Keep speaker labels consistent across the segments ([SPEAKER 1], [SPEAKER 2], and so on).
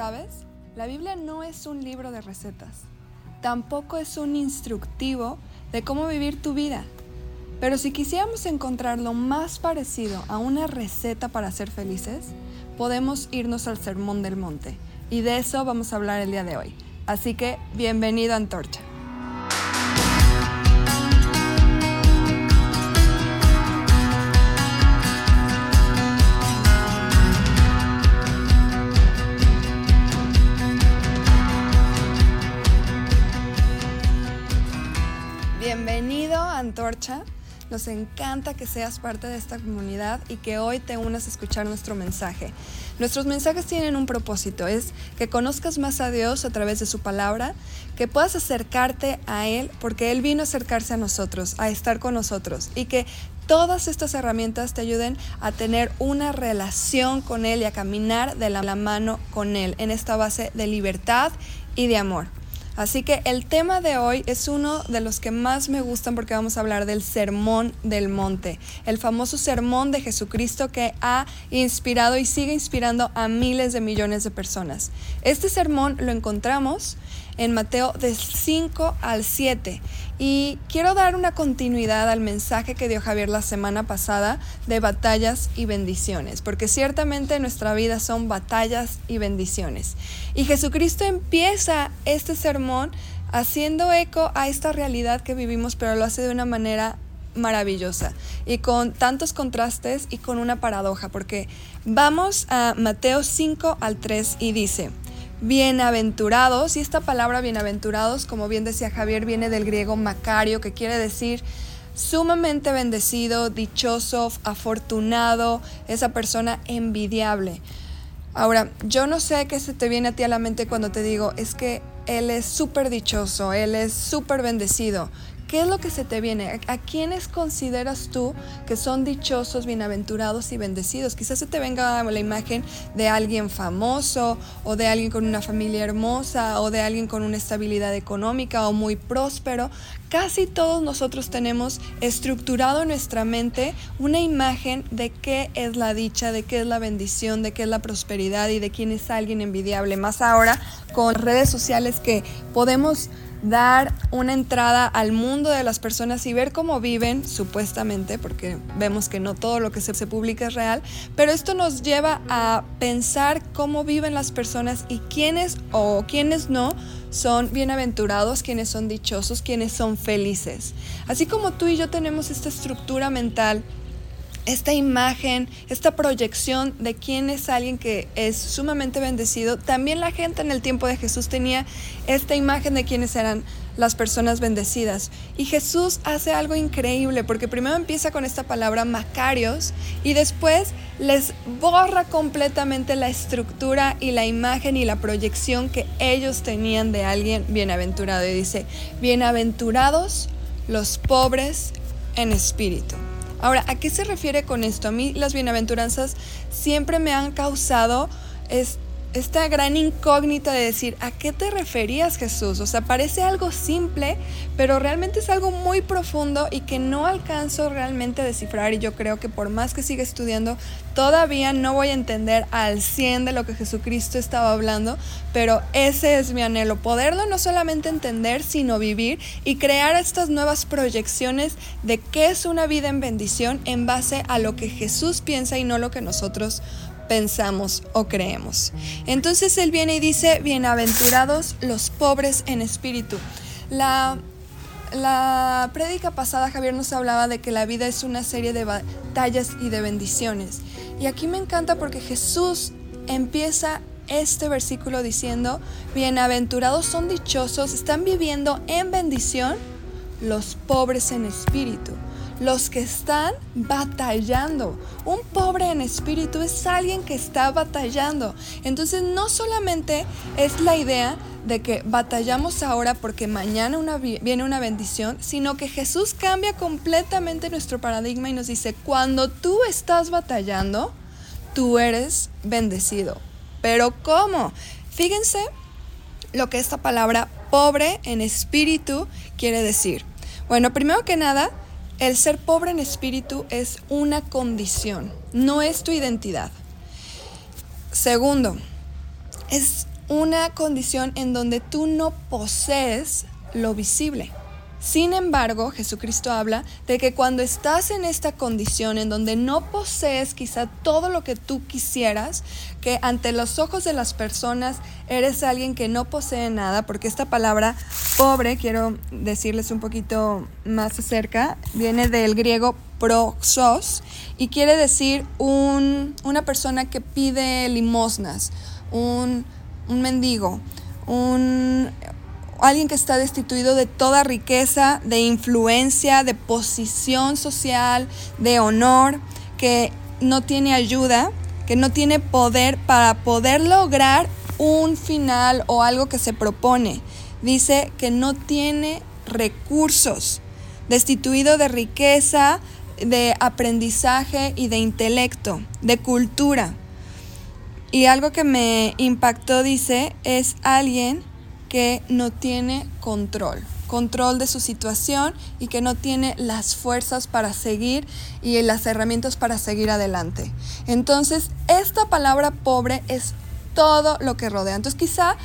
[SPEAKER 1] ¿Sabes? La Biblia no es un libro de recetas. Tampoco es un instructivo de cómo vivir tu vida. Pero si quisiéramos encontrar lo más parecido a una receta para ser felices, podemos irnos al Sermón del Monte. Y de eso vamos a hablar el día de hoy. Así que bienvenido a Antorcha. Nos encanta que seas parte de esta comunidad y que hoy te unas a escuchar nuestro mensaje. Nuestros mensajes tienen un propósito, es que conozcas más a Dios a través de su palabra, que puedas acercarte a Él porque Él vino a acercarse a nosotros, a estar con nosotros y que todas estas herramientas te ayuden a tener una relación con Él y a caminar de la mano con Él en esta base de libertad y de amor. Así que el tema de hoy es uno de los que más me gustan porque vamos a hablar del Sermón del Monte, el famoso sermón de Jesucristo que ha inspirado y sigue inspirando a miles de millones de personas. Este sermón lo encontramos en Mateo del 5 al 7 y quiero dar una continuidad al mensaje que dio Javier la semana pasada de batallas y bendiciones, porque ciertamente nuestra vida son batallas y bendiciones. Y Jesucristo empieza este sermón haciendo eco a esta realidad que vivimos, pero lo hace de una manera maravillosa y con tantos contrastes y con una paradoja, porque vamos a Mateo 5 al 3 y dice, bienaventurados, y esta palabra bienaventurados, como bien decía Javier, viene del griego macario, que quiere decir sumamente bendecido, dichoso, afortunado, esa persona envidiable. Ahora, yo no sé qué se te viene a ti a la mente cuando te digo, es que él es súper dichoso, él es súper bendecido. ¿Qué es lo que se te viene? ¿A quiénes consideras tú que son dichosos, bienaventurados y bendecidos? Quizás se te venga la imagen de alguien famoso o de alguien con una familia hermosa o de alguien con una estabilidad económica o muy próspero. Casi todos nosotros tenemos estructurado en nuestra mente una imagen de qué es la dicha, de qué es la bendición, de qué es la prosperidad y de quién es alguien envidiable. Más ahora con redes sociales que podemos dar una entrada al mundo de las personas y ver cómo viven, supuestamente, porque vemos que no todo lo que se, publica es real, pero esto nos lleva a pensar cómo viven las personas y quiénes o quiénes no son bienaventurados, quiénes son dichosos, quiénes son felices. Así como tú y yo tenemos esta estructura mental esta imagen, esta proyección de quién es alguien que es sumamente bendecido, también la gente en el tiempo de Jesús tenía esta imagen de quiénes eran las personas bendecidas. Y Jesús hace algo increíble porque primero empieza con esta palabra macarios y después les borra completamente la estructura y la imagen y la proyección que ellos tenían de alguien bienaventurado. Y dice, bienaventurados los pobres en espíritu. Ahora, ¿a qué se refiere con esto? A mí las bienaventuranzas siempre me han causado esta gran incógnita de decir, ¿a qué te referías Jesús? O sea, parece algo simple, pero realmente es algo muy profundo y que no alcanzo realmente a descifrar y yo creo que por más que siga estudiando, todavía no voy a entender al 100 de lo que Jesucristo estaba hablando, pero ese es mi anhelo, poderlo no solamente entender, sino vivir y crear estas nuevas proyecciones de qué es una vida en bendición en base a lo que Jesús piensa y no lo que nosotros pensamos o creemos. Entonces Él viene y dice, bienaventurados los pobres en espíritu. La, la prédica pasada Javier nos hablaba de que la vida es una serie de batallas y de bendiciones. Y aquí me encanta porque Jesús empieza este versículo diciendo, bienaventurados son dichosos, están viviendo en bendición los pobres en espíritu los que están batallando. Un pobre en espíritu es alguien que está batallando. Entonces no solamente es la idea de que batallamos ahora porque mañana viene una bendición, sino que Jesús cambia completamente nuestro paradigma y nos dice, cuando tú estás batallando, tú eres bendecido. Pero ¿cómo? Fíjense lo que esta palabra pobre en espíritu quiere decir. Bueno, primero que nada, el ser pobre en espíritu es una condición, no es tu identidad. Segundo, es una condición en donde tú no posees lo visible. Sin embargo, Jesucristo habla de que cuando estás en esta condición en donde no posees quizá todo lo que tú quisieras, que ante los ojos de las personas eres alguien que no posee nada, porque esta palabra pobre, quiero decirles un poquito más acerca, viene del griego proxos y quiere decir una persona que pide limosnas, un, un mendigo, un, alguien que está destituido de toda riqueza, de influencia, de posición social, de honor, que no tiene ayuda, que no tiene poder para poder lograr un final o algo que se propone. Dice que no tiene recursos, destituido de riqueza, de aprendizaje y de intelecto, de cultura. Y algo que me impactó, dice, es alguien que no tiene control, control de su situación y que no tiene las fuerzas para seguir y las herramientas para seguir adelante. Entonces, esta palabra pobre es todo lo que rodea. Entonces, quizá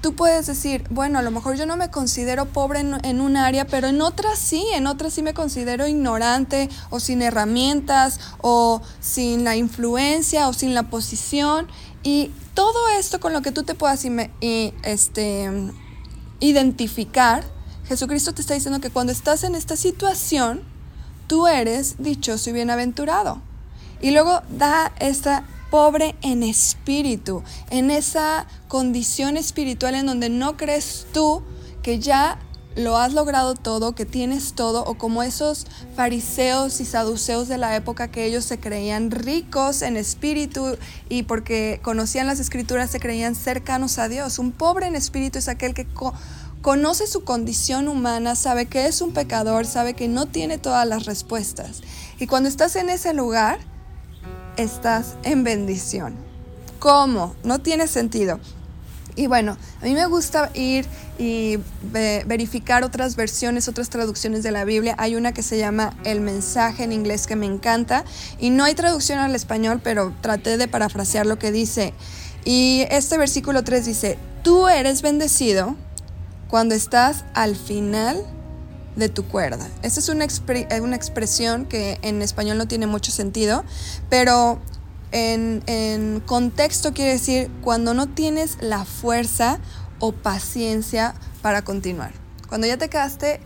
[SPEAKER 1] tú puedes decir, bueno, a lo mejor yo no me considero pobre en, un área, pero en otras sí, en otras sí me considero ignorante o sin herramientas o sin la influencia o sin la posición. Y todo esto con lo que tú te puedas este, identificar, Jesucristo te está diciendo que cuando estás en esta situación, tú eres dichoso y bienaventurado. Y luego da esta pobre en espíritu, en esa condición espiritual en donde no crees tú que ya lo has logrado todo, que tienes todo, o como esos fariseos y saduceos de la época que ellos se creían ricos en espíritu y porque conocían las escrituras se creían cercanos a Dios. Un pobre en espíritu es aquel que conoce su condición humana, sabe que es un pecador, sabe que no tiene todas las respuestas. Y cuando estás en ese lugar, estás en bendición. ¿Cómo? No tiene sentido. Y bueno, a mí me gusta ir y verificar otras versiones, otras traducciones de la Biblia. Hay una que se llama El mensaje en inglés que me encanta y no hay traducción al español, pero traté de parafrasear lo que dice. Y este versículo 3 dice, tú eres bendecido cuando estás al final de tu cuerda. Esta es una, una expresión que en español no tiene mucho sentido, pero en, contexto quiere decir cuando no tienes la fuerza o paciencia para continuar. Cuando ya te quedaste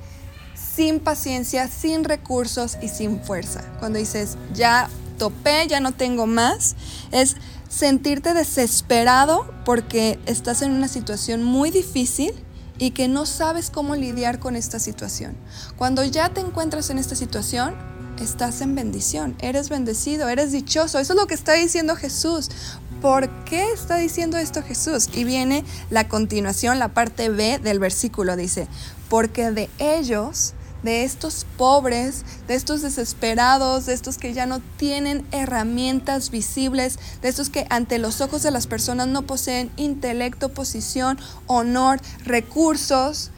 [SPEAKER 1] sin paciencia, sin recursos y sin fuerza. Cuando dices, ya topé, ya no tengo más, es sentirte desesperado porque estás en una situación muy difícil y que no sabes cómo lidiar con esta situación. Cuando ya te encuentras en esta situación, estás en bendición, eres bendecido, eres dichoso. Eso es lo que está diciendo Jesús. ¿Por qué está diciendo esto Jesús? Y viene la continuación, la parte B del versículo, dice, porque de ellos, de estos pobres, de estos desesperados, de estos que ya no tienen herramientas visibles, de estos que ante los ojos de las personas no poseen intelecto, posición, honor, recursos,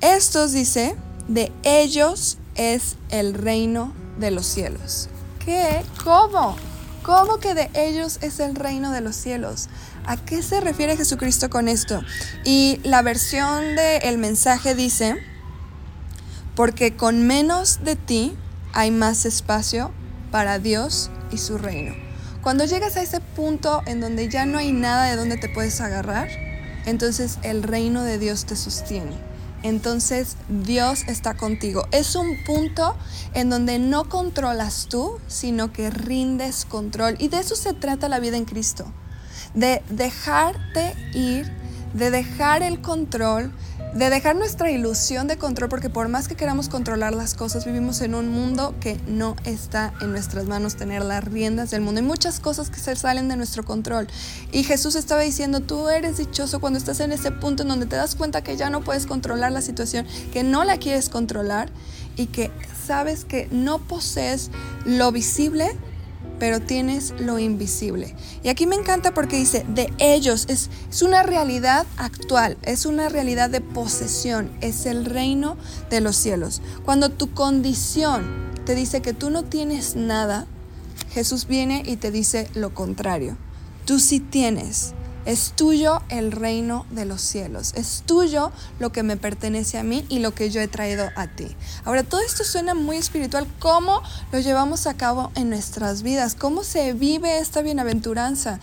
[SPEAKER 1] estos, dice, de ellos es el reino de los cielos. ¿Qué? ¿Cómo? ¿Cómo que de ellos es el reino de los cielos? ¿A qué se refiere Jesucristo con esto? Y la versión del mensaje dice, porque con menos de ti hay más espacio para Dios y su reino. Cuando llegas a ese punto en donde ya no hay nada de donde te puedes agarrar, entonces el reino de Dios te sostiene entonces Dios está contigo. Es un punto en donde no controlas tú, sino que rindes control. Y de eso se trata la vida en Cristo. De dejarte ir, de dejar el control, de dejar nuestra ilusión de control, porque por más que queramos controlar las cosas, vivimos en un mundo que no está en nuestras manos tener las riendas del mundo. Hay muchas cosas que se salen de nuestro control. Y Jesús estaba diciendo, tú eres dichoso cuando estás en ese punto en donde te das cuenta que ya no puedes controlar la situación, que no la quieres controlar y que sabes que no posees lo visible pero tienes lo invisible. Y aquí me encanta porque dice, de ellos, es, es, una realidad actual, es una realidad de posesión, es el reino de los cielos. Cuando tu condición te dice que tú no tienes nada, Jesús viene y te dice lo contrario. Tú sí tienes Es tuyo el reino de los cielos. Es tuyo lo que me pertenece a mí y lo que yo he traído a ti. Ahora, todo esto suena muy espiritual. ¿Cómo lo llevamos a cabo en nuestras vidas? ¿Cómo se vive esta bienaventuranza?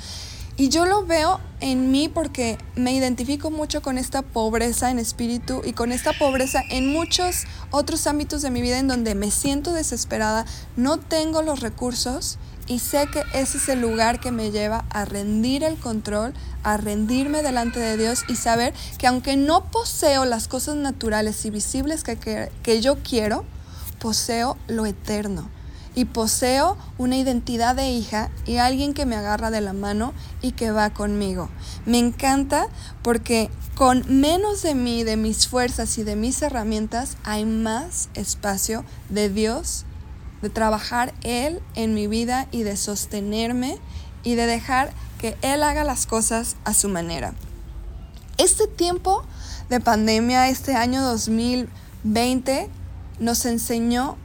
[SPEAKER 1] Y yo lo veo en mí porque me identifico mucho con esta pobreza en espíritu y con esta pobreza en muchos otros ámbitos de mi vida en donde me siento desesperada, no tengo los recursos y sé que ese es el lugar que me lleva a rendir el control, a rendirme delante de Dios y saber que aunque no poseo las cosas naturales y visibles que, que, yo quiero, poseo lo eterno y poseo una identidad de hija y alguien que me agarra de la mano y que va conmigo. Me encanta porque con menos de mí, de mis fuerzas y de mis herramientas, hay más espacio de Dios, de trabajar Él en mi vida y de sostenerme y de dejar que Él haga las cosas a su manera. Este tiempo de pandemia, este año 2020, nos enseñó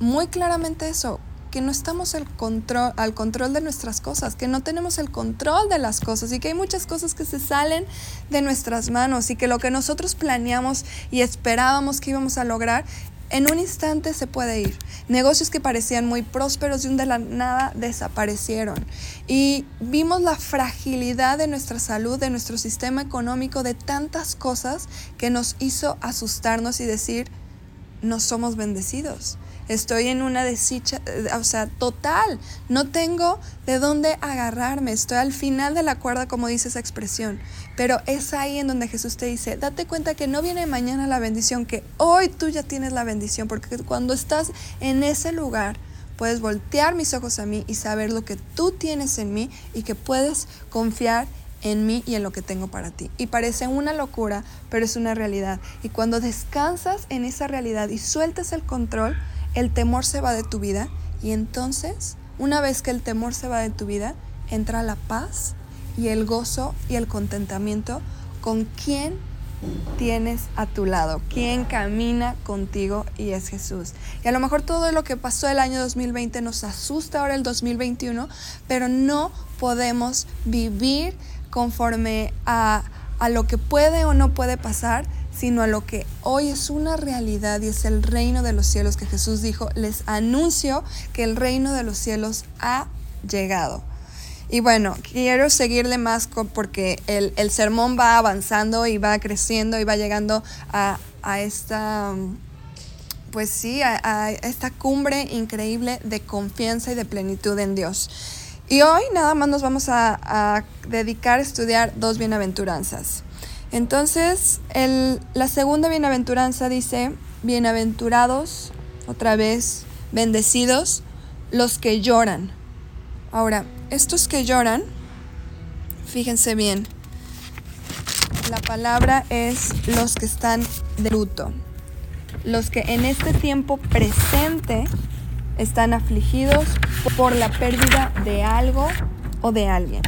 [SPEAKER 1] muy claramente eso, que no estamos al control, al control de nuestras cosas, que no tenemos el control de las cosas y que hay muchas cosas que se salen de nuestras manos y que lo que nosotros planeamos y esperábamos que íbamos a lograr en un instante se puede ir. Negocios que parecían muy prósperos de un de la nada desaparecieron. Y vimos la fragilidad de nuestra salud, de nuestro sistema económico, de tantas cosas que nos hizo asustarnos y decir, no somos bendecidos estoy en una desdicha, eh, o sea, total, no tengo de dónde agarrarme, estoy al final de la cuerda, como dice esa expresión, pero es ahí en donde Jesús te dice, date cuenta que no viene mañana la bendición, que hoy tú ya tienes la bendición, porque cuando estás en ese lugar, puedes voltear mis ojos a mí y saber lo que tú tienes en mí y que puedes confiar en mí y en lo que tengo para ti. Y parece una locura, pero es una realidad. Y cuando descansas en esa realidad y sueltas el control, el temor se va de tu vida y entonces, una vez que el temor se va de tu vida, entra la paz y el gozo y el contentamiento con quien tienes a tu lado, quien camina contigo y es Jesús. Y a lo mejor todo lo que pasó el año 2020 nos asusta ahora el 2021, pero no podemos vivir conforme a, a lo que puede o no puede pasar, sino a lo que hoy es una realidad y es el reino de los cielos que Jesús dijo, les anuncio que el reino de los cielos ha llegado. Y bueno, quiero seguirle más porque el, sermón va avanzando y va creciendo y va llegando a, esta, pues sí, a, esta cumbre increíble de confianza y de plenitud en Dios. Y hoy nada más nos vamos a, a dedicar a estudiar dos bienaventuranzas. Entonces, la segunda bienaventuranza dice, bienaventurados, otra vez, bendecidos, los que lloran. Ahora, estos que lloran, fíjense bien, la palabra es los que están de luto, los que en este tiempo presente están afligidos por la pérdida de algo o de alguien.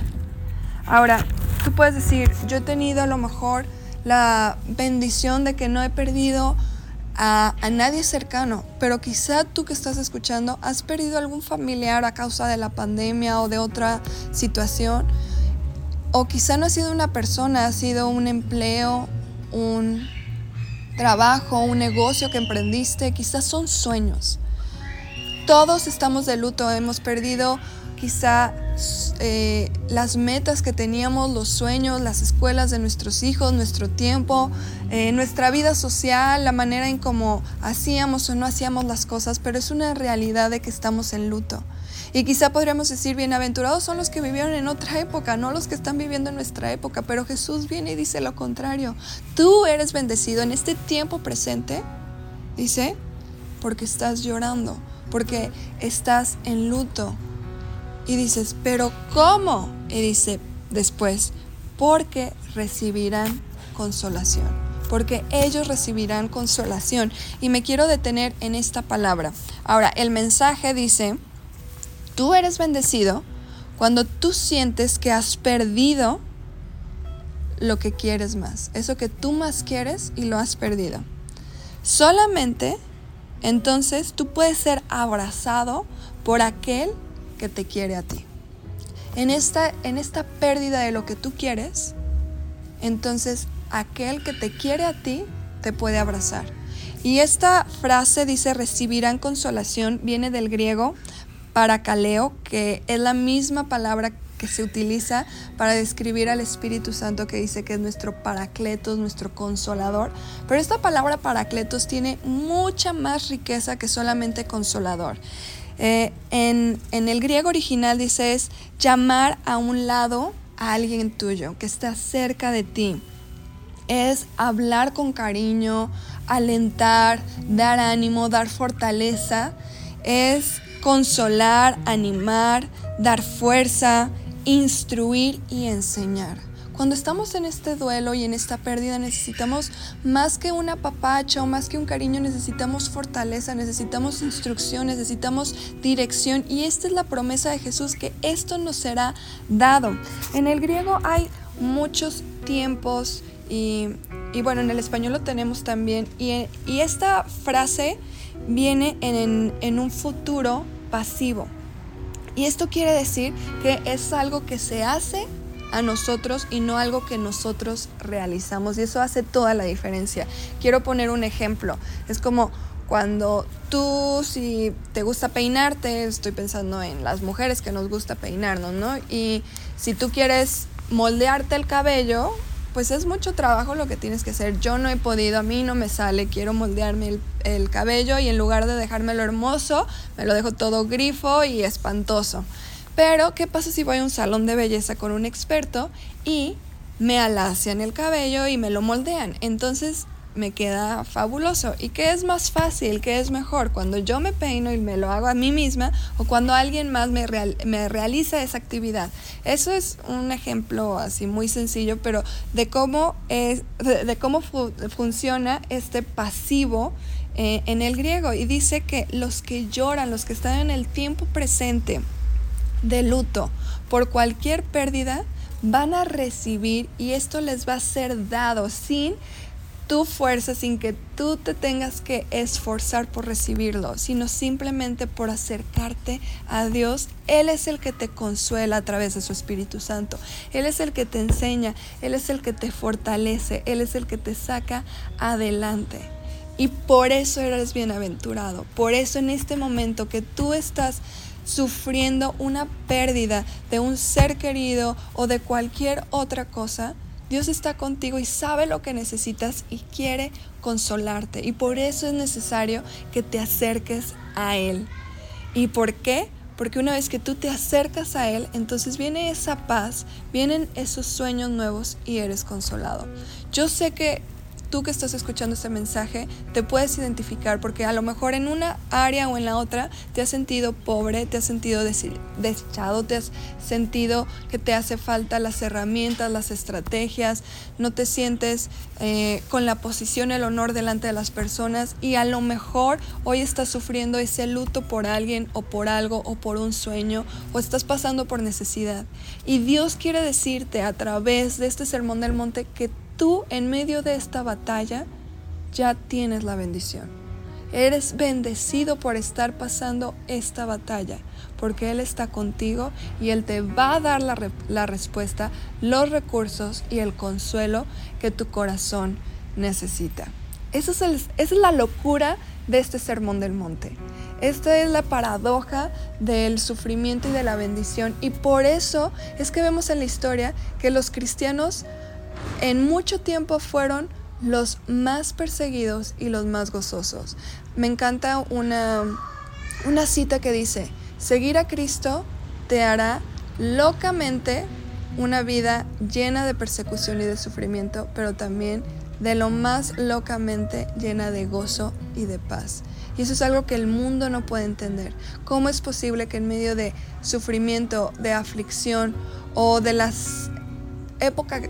[SPEAKER 1] Ahora, Tú puedes decir, yo he tenido a lo mejor la bendición de que no he perdido a, nadie cercano, pero quizá tú que estás escuchando has perdido algún familiar a causa de la pandemia o de otra situación. O quizá no ha sido una persona, ha sido un empleo, un trabajo, un negocio que emprendiste, quizás son sueños. Todos estamos de luto, hemos perdido quizá eh, las metas que teníamos, los sueños, las escuelas de nuestros hijos, nuestro tiempo, eh, nuestra vida social, la manera en cómo hacíamos o no hacíamos las cosas, pero es una realidad de que estamos en luto. Y quizá podríamos decir, bienaventurados son los que vivieron en otra época, no los que están viviendo en nuestra época, pero Jesús viene y dice lo contrario. Tú eres bendecido en este tiempo presente, dice, porque estás llorando, porque estás en luto, y dices, pero ¿cómo? Y dice después, porque recibirán consolación. Porque ellos recibirán consolación. Y me quiero detener en esta palabra. Ahora, el mensaje dice, tú eres bendecido cuando tú sientes que has perdido lo que quieres más. Eso que tú más quieres y lo has perdido. Solamente entonces tú puedes ser abrazado por aquel que te quiere a ti. en esta, en esta pérdida de lo que tú quieres, entonces aquel que te quiere a ti te puede abrazar. Y esta frase dice recibirán consolación, viene del griego paracaleo, que es la misma palabra que se utiliza para describir al Espíritu Santo que dice que es nuestro paracletos, nuestro consolador. Pero esta palabra paracletos tiene mucha más riqueza que solamente consolador. Eh, en, en el griego original dice es llamar a un lado a alguien tuyo que está cerca de ti. Es hablar con cariño, alentar, dar ánimo, dar fortaleza. Es consolar, animar, dar fuerza, instruir y enseñar. Cuando estamos en este duelo y en esta pérdida necesitamos más que un apapacho, más que un cariño, necesitamos fortaleza, necesitamos instrucción, necesitamos dirección y esta es la promesa de Jesús que esto nos será dado. En el griego hay muchos tiempos y, bueno, en el español lo tenemos también y, esta frase viene en, en un futuro pasivo. Y esto quiere decir que es algo que se hace a nosotros y no algo que nosotros realizamos. Y eso hace toda la diferencia. Quiero poner un ejemplo. Es como cuando tú, si te gusta peinarte, estoy pensando en las mujeres que nos gusta peinarnos, ¿no? Y si tú quieres moldearte el cabello, pues es mucho trabajo lo que tienes que hacer. Yo no he podido, a mí no me sale, quiero moldearme el, cabello y en lugar de dejármelo hermoso, me lo dejo todo grifo y espantoso. Pero, ¿qué pasa si voy a un salón de belleza con un experto y me alacian el cabello y me lo moldean? Entonces, me queda fabuloso. ¿Y qué es más fácil? ¿Qué es mejor? Cuando yo me peino y me lo hago a mí misma o cuando alguien más me, me realiza esa actividad. Eso es un ejemplo así muy sencillo, pero de cómo, es, de, cómo funciona este pasivo eh, en el griego. Y dice que los que lloran, los que están en el tiempo presente de luto por cualquier pérdida, van a recibir y esto les va a ser dado sin tu fuerza, sin que tú te tengas que esforzar por recibirlo, sino simplemente por acercarte a Dios. Él es el que te consuela a través de su Espíritu Santo. Él es el que te enseña, Él es el que te fortalece, Él es el que te saca adelante. Y por eso eres bienaventurado. Por eso en este momento que tú estás sufriendo una pérdida de un ser querido o de cualquier otra cosa, Dios está contigo y sabe lo que necesitas y quiere consolarte. Y por eso es necesario que te acerques a Él. ¿Y por qué? Porque una vez que tú te acercas a Él, entonces viene esa paz, vienen esos sueños nuevos y eres consolado. Yo sé que tú que estás escuchando este mensaje te puedes identificar porque a lo mejor en una área o en la otra te has sentido pobre, te has sentido desechado, te has sentido que te hace falta las herramientas, las estrategias, no te sientes eh, con la posición, el honor delante de las personas y a lo mejor hoy estás sufriendo ese luto por alguien o por algo o por un sueño o estás pasando por necesidad. Y Dios quiere decirte a través de este sermón del monte que tú en medio de esta batalla ya tienes la bendición. Eres bendecido por estar pasando esta batalla, porque Él está contigo y Él te va a dar la, respuesta, los recursos y el consuelo que tu corazón necesita. Es esa es la locura de este sermón del monte. Esta es la paradoja del sufrimiento y de la bendición. Y por eso es que vemos en la historia que los cristianos en mucho tiempo fueron los más perseguidos y los más gozosos. Me encanta una, una cita que dice, seguir a Cristo te hará locamente una vida llena de persecución y de sufrimiento, pero también de lo más locamente llena de gozo y de paz. Y eso es algo que el mundo no puede entender. ¿Cómo es posible que en medio de sufrimiento, de aflicción o de las épocas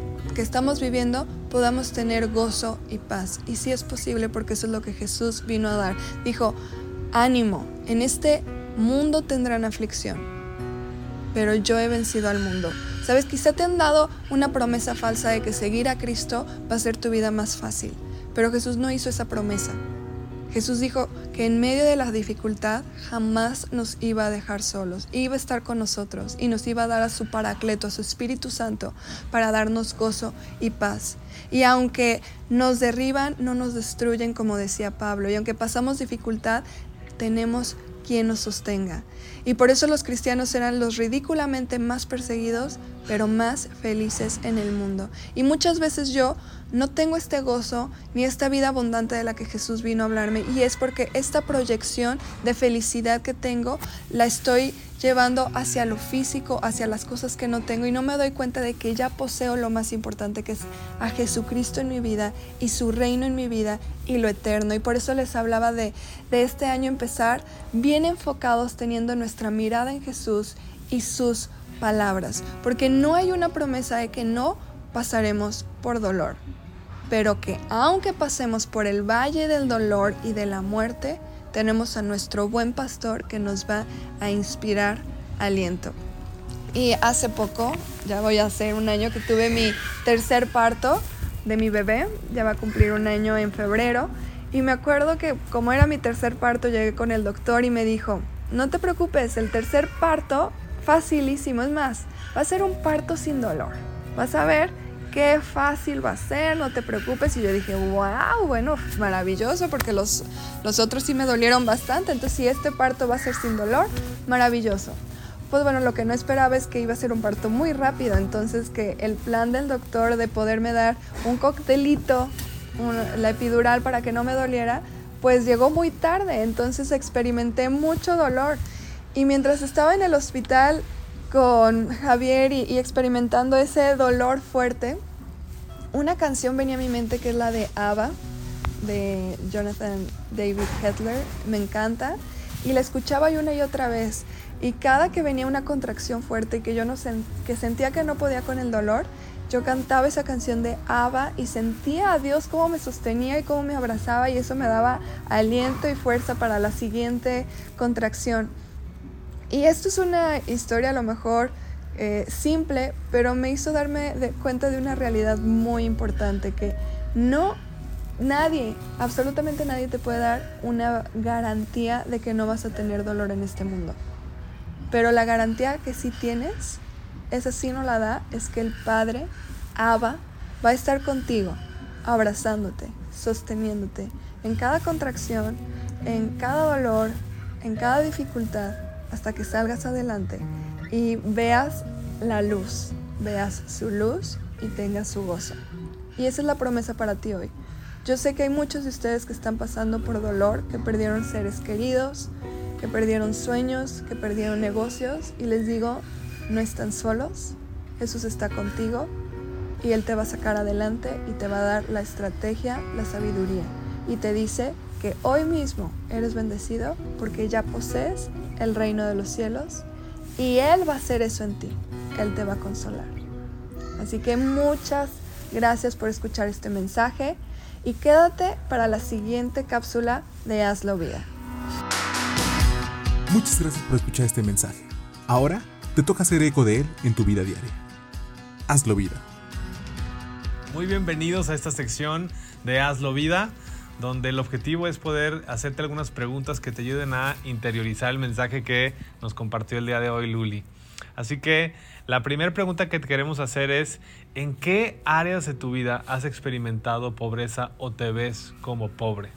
[SPEAKER 1] estamos viviendo podamos tener gozo y paz. Y si es posible porque eso es lo que Jesús vino a dar. Dijo, ánimo, en este mundo tendrán aflicción, pero yo he vencido al mundo. Sabes, quizá te han dado una promesa falsa de que seguir a Cristo va a ser tu vida más fácil, pero Jesús no hizo esa promesa. Jesús dijo que en medio de la dificultad jamás nos iba a dejar solos, iba a estar con nosotros y nos iba a dar a su paracleto, a su Espíritu Santo, para darnos gozo y paz. Y aunque nos derriban, no nos destruyen, como decía Pablo, y aunque pasamos dificultad, tenemos quien nos sostenga. Y por eso los cristianos eran los ridículamente más perseguidos, pero más felices en el mundo. Y muchas veces yo no tengo este gozo ni esta vida abundante de la que Jesús vino a hablarme. Y es porque esta proyección de felicidad que tengo la estoy llevando hacia lo físico, hacia las cosas que no tengo y no me doy cuenta de que ya poseo lo más importante que es a Jesucristo en mi vida y su reino en mi vida y lo eterno. Y por eso les hablaba de, de este año empezar bien enfocados teniendo nuestra mirada en Jesús y sus palabras, porque no hay una promesa de que no pasaremos por dolor, pero que aunque pasemos por el valle del dolor y de la muerte, tenemos a nuestro buen pastor que nos va a inspirar aliento. Y hace poco, ya voy a hacer un año que tuve mi tercer parto de mi bebé, ya va a cumplir un año en febrero, y me acuerdo que como era mi tercer parto, llegué con el doctor y me dijo, no te preocupes, el tercer parto, facilísimo, es más, va a ser un parto sin dolor. Vas a ver qué fácil va a ser, no te preocupes. Y yo dije, wow, bueno, maravilloso, porque los, los otros sí me dolieron bastante. Entonces, si este parto va a ser sin dolor, maravilloso. Pues bueno, lo que no esperaba es que iba a ser un parto muy rápido. Entonces, que el plan del doctor de poderme dar un coctelito, la epidural para que no me doliera, pues llegó muy tarde. Entonces, experimenté mucho dolor. Y mientras estaba en el hospital, con Javier y, experimentando ese dolor fuerte, una canción venía a mi mente que es la de Ava, de Jonathan David Hetler, me encanta, y la escuchaba una y otra vez. Y cada que venía una contracción fuerte y que yo no que sentía que no podía con el dolor, yo cantaba esa canción de Ava y sentía a Dios cómo me sostenía y cómo me abrazaba y eso me daba aliento y fuerza para la siguiente contracción. Y esto es una historia a lo mejor eh, simple, pero me hizo darme cuenta de una realidad muy importante, que no nadie, absolutamente nadie te puede dar una garantía de que no vas a tener dolor en este mundo. Pero la garantía que sí tienes, esa sí no la da, es que el Padre, Abba, va a estar contigo, abrazándote, sosteniéndote en cada contracción, en cada dolor, en cada dificultad hasta que salgas adelante y veas la luz, veas su luz y tengas su gozo. Y esa es la promesa para ti hoy. Yo sé que hay muchos de ustedes que están pasando por dolor, que perdieron seres queridos, que perdieron sueños, que perdieron negocios y les digo, no están solos, Jesús está contigo y Él te va a sacar adelante y te va a dar la estrategia, la sabiduría. Y te dice que hoy mismo eres bendecido porque ya posees el reino de los cielos y Él va a hacer eso en ti. Él te va a consolar. Así que muchas gracias por escuchar este mensaje y quédate para la siguiente cápsula de Hazlo Vida.
[SPEAKER 2] Muchas gracias por escuchar este mensaje. Ahora te toca hacer eco de él en tu vida diaria. Hazlo Vida.
[SPEAKER 3] Muy bienvenidos a esta sección de Hazlo Vida donde el objetivo es poder hacerte algunas preguntas que te ayuden a interiorizar el mensaje que nos compartió el día de hoy Luli. Así que la primera pregunta que te queremos hacer es, ¿en qué áreas de tu vida has experimentado pobreza o te ves como pobre?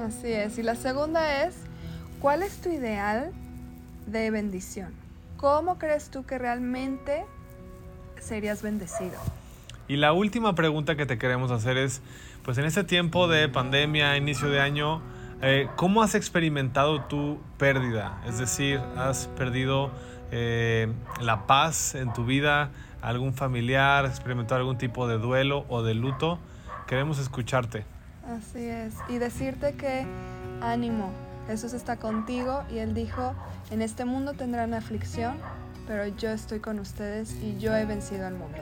[SPEAKER 1] Así es. Y la segunda es, ¿cuál es tu ideal de bendición? ¿Cómo crees tú que realmente serías bendecido?
[SPEAKER 3] Y la última pregunta que te queremos hacer es, pues en este tiempo de pandemia, inicio de año, eh, ¿cómo has experimentado tu pérdida? Es decir, ¿has perdido eh, la paz en tu vida? ¿Algún familiar? ¿Has algún tipo de duelo o de luto? Queremos escucharte.
[SPEAKER 1] Así es. Y decirte que ánimo, Jesús está contigo y Él dijo, en este mundo tendrán aflicción, pero yo estoy con ustedes y yo he vencido al mundo.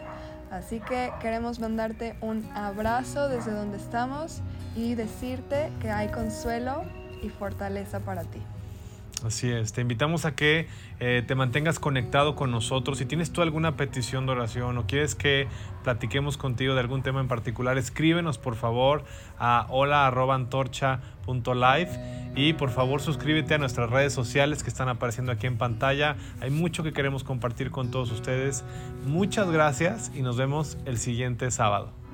[SPEAKER 1] Así que queremos mandarte un abrazo desde donde estamos y decirte que hay consuelo y fortaleza para ti.
[SPEAKER 3] Así es, te invitamos a que eh, te mantengas conectado con nosotros. Si tienes tú alguna petición de oración o quieres que platiquemos contigo de algún tema en particular, escríbenos por favor a hola.antorcha.live y por favor suscríbete a nuestras redes sociales que están apareciendo aquí en pantalla. Hay mucho que queremos compartir con todos ustedes. Muchas gracias y nos vemos el siguiente sábado.